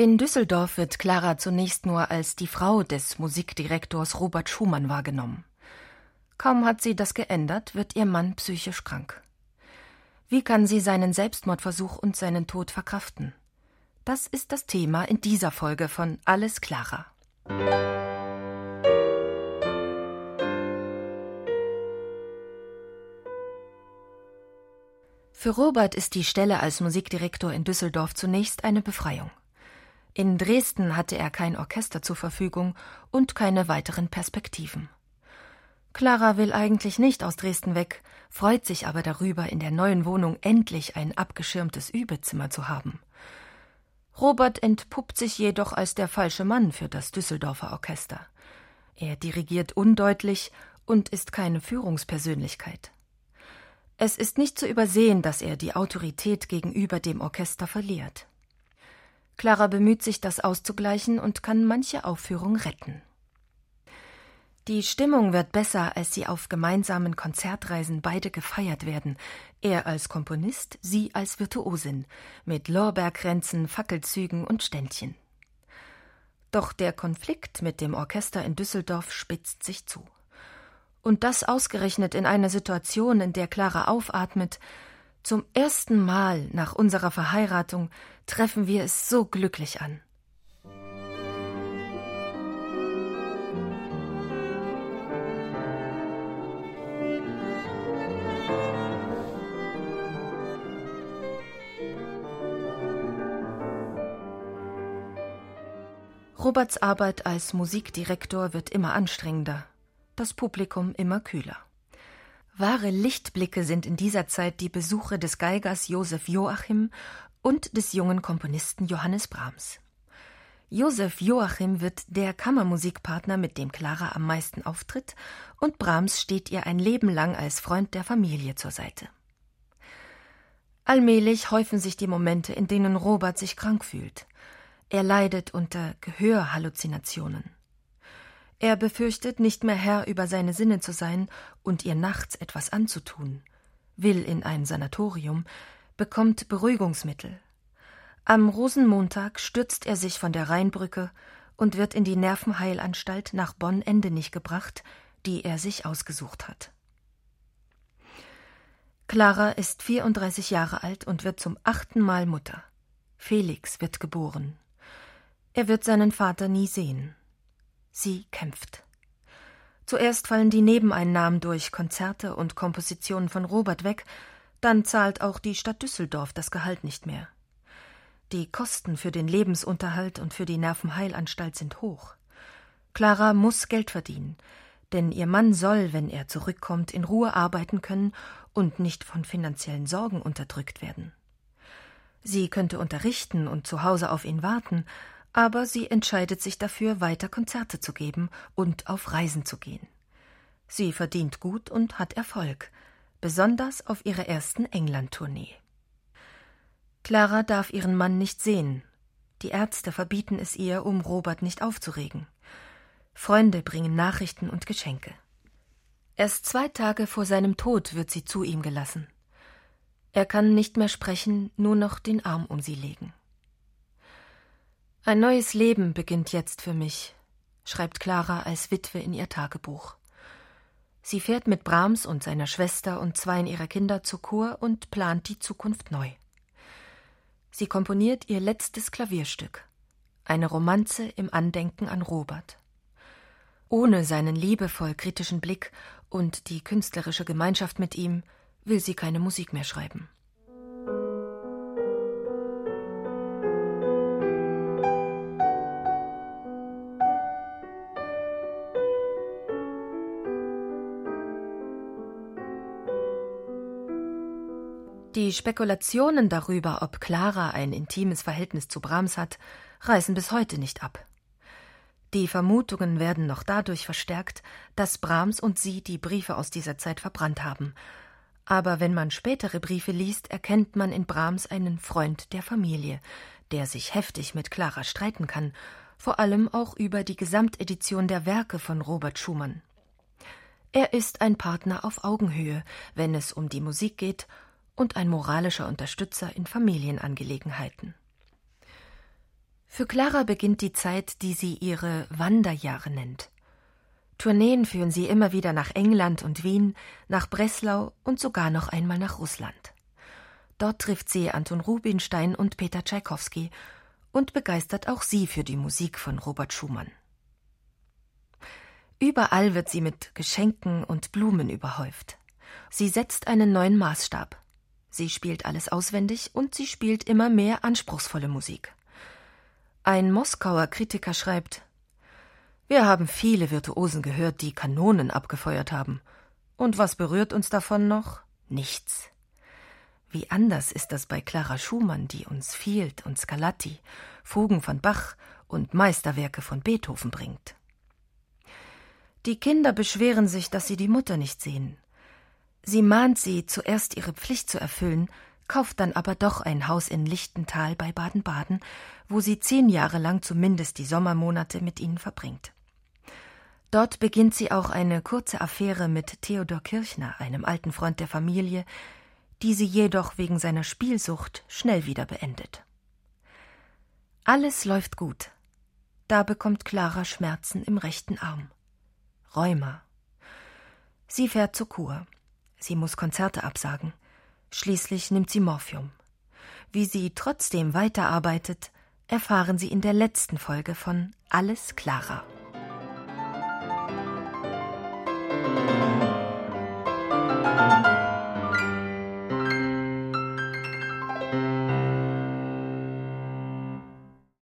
In Düsseldorf wird Clara zunächst nur als die Frau des Musikdirektors Robert Schumann wahrgenommen. Kaum hat sie das geändert, wird ihr Mann psychisch krank. Wie kann sie seinen Selbstmordversuch und seinen Tod verkraften? Das ist das Thema in dieser Folge von Alles Clara. Für Robert ist die Stelle als Musikdirektor in Düsseldorf zunächst eine Befreiung. In Dresden hatte er kein Orchester zur Verfügung und keine weiteren Perspektiven. Clara will eigentlich nicht aus Dresden weg, freut sich aber darüber, in der neuen Wohnung endlich ein abgeschirmtes Übezimmer zu haben. Robert entpuppt sich jedoch als der falsche Mann für das Düsseldorfer Orchester. Er dirigiert undeutlich und ist keine Führungspersönlichkeit. Es ist nicht zu übersehen, dass er die Autorität gegenüber dem Orchester verliert. Clara bemüht sich, das auszugleichen und kann manche Aufführung retten. Die Stimmung wird besser, als sie auf gemeinsamen Konzertreisen beide gefeiert werden. Er als Komponist, sie als Virtuosin, mit Lorbeerkränzen, Fackelzügen und Ständchen. Doch der Konflikt mit dem Orchester in Düsseldorf spitzt sich zu. Und das ausgerechnet in einer Situation, in der Clara aufatmet, zum ersten Mal nach unserer Verheiratung treffen wir es so glücklich an. Roberts Arbeit als Musikdirektor wird immer anstrengender, das Publikum immer kühler. Wahre Lichtblicke sind in dieser Zeit die Besuche des Geigers Josef Joachim und des jungen Komponisten Johannes Brahms. Josef Joachim wird der Kammermusikpartner, mit dem Clara am meisten auftritt, und Brahms steht ihr ein Leben lang als Freund der Familie zur Seite. Allmählich häufen sich die Momente, in denen Robert sich krank fühlt. Er leidet unter Gehörhalluzinationen. Er befürchtet, nicht mehr Herr über seine Sinne zu sein und ihr nachts etwas anzutun, will in ein Sanatorium, bekommt Beruhigungsmittel. Am Rosenmontag stürzt er sich von der Rheinbrücke und wird in die Nervenheilanstalt nach Bonn-Endenich gebracht, die er sich ausgesucht hat. Clara ist 34 Jahre alt und wird zum achten Mal Mutter. Felix wird geboren. Er wird seinen Vater nie sehen. Sie kämpft. Zuerst fallen die Nebeneinnahmen durch Konzerte und Kompositionen von Robert weg, dann zahlt auch die Stadt Düsseldorf das Gehalt nicht mehr. Die Kosten für den Lebensunterhalt und für die Nervenheilanstalt sind hoch. Clara muss Geld verdienen, denn ihr Mann soll, wenn er zurückkommt, in Ruhe arbeiten können und nicht von finanziellen Sorgen unterdrückt werden. Sie könnte unterrichten und zu Hause auf ihn warten, aber sie entscheidet sich dafür, weiter Konzerte zu geben und auf Reisen zu gehen. Sie verdient gut und hat Erfolg, besonders auf ihrer ersten England-Tournee. Clara darf ihren Mann nicht sehen. Die Ärzte verbieten es ihr, um Robert nicht aufzuregen. Freunde bringen Nachrichten und Geschenke. Erst zwei Tage vor seinem Tod wird sie zu ihm gelassen. Er kann nicht mehr sprechen, nur noch den Arm um sie legen. Ein neues Leben beginnt jetzt für mich, schreibt Clara als Witwe in ihr Tagebuch. Sie fährt mit Brahms und seiner Schwester und zweien ihrer Kinder zur Kur und plant die Zukunft neu. Sie komponiert ihr letztes Klavierstück, eine Romanze im Andenken an Robert. Ohne seinen liebevoll kritischen Blick und die künstlerische Gemeinschaft mit ihm will sie keine Musik mehr schreiben. Die Spekulationen darüber, ob Clara ein intimes Verhältnis zu Brahms hat, reißen bis heute nicht ab. Die Vermutungen werden noch dadurch verstärkt, dass Brahms und sie die Briefe aus dieser Zeit verbrannt haben. Aber wenn man spätere Briefe liest, erkennt man in Brahms einen Freund der Familie, der sich heftig mit Clara streiten kann, vor allem auch über die Gesamtedition der Werke von Robert Schumann. Er ist ein Partner auf Augenhöhe, wenn es um die Musik geht und ein moralischer Unterstützer in Familienangelegenheiten. Für Clara beginnt die Zeit, die sie ihre Wanderjahre nennt. Tourneen führen sie immer wieder nach England und Wien, nach Breslau und sogar noch einmal nach Russland. Dort trifft sie Anton Rubinstein und Peter Tschaikowski und begeistert auch sie für die Musik von Robert Schumann. Überall wird sie mit Geschenken und Blumen überhäuft. Sie setzt einen neuen Maßstab. Sie spielt alles auswendig und sie spielt immer mehr anspruchsvolle Musik. Ein Moskauer Kritiker schreibt Wir haben viele Virtuosen gehört, die Kanonen abgefeuert haben. Und was berührt uns davon noch? Nichts. Wie anders ist das bei Clara Schumann, die uns Field und Scarlatti, Fugen von Bach und Meisterwerke von Beethoven bringt. Die Kinder beschweren sich, dass sie die Mutter nicht sehen. Sie mahnt sie, zuerst ihre Pflicht zu erfüllen, kauft dann aber doch ein Haus in Lichtental bei Baden-Baden, wo sie zehn Jahre lang zumindest die Sommermonate mit ihnen verbringt. Dort beginnt sie auch eine kurze Affäre mit Theodor Kirchner, einem alten Freund der Familie, die sie jedoch wegen seiner Spielsucht schnell wieder beendet. Alles läuft gut. Da bekommt Clara Schmerzen im rechten Arm. Rheuma. Sie fährt zur Kur. Sie muss Konzerte absagen. Schließlich nimmt sie Morphium. Wie sie trotzdem weiterarbeitet, erfahren Sie in der letzten Folge von Alles Clara.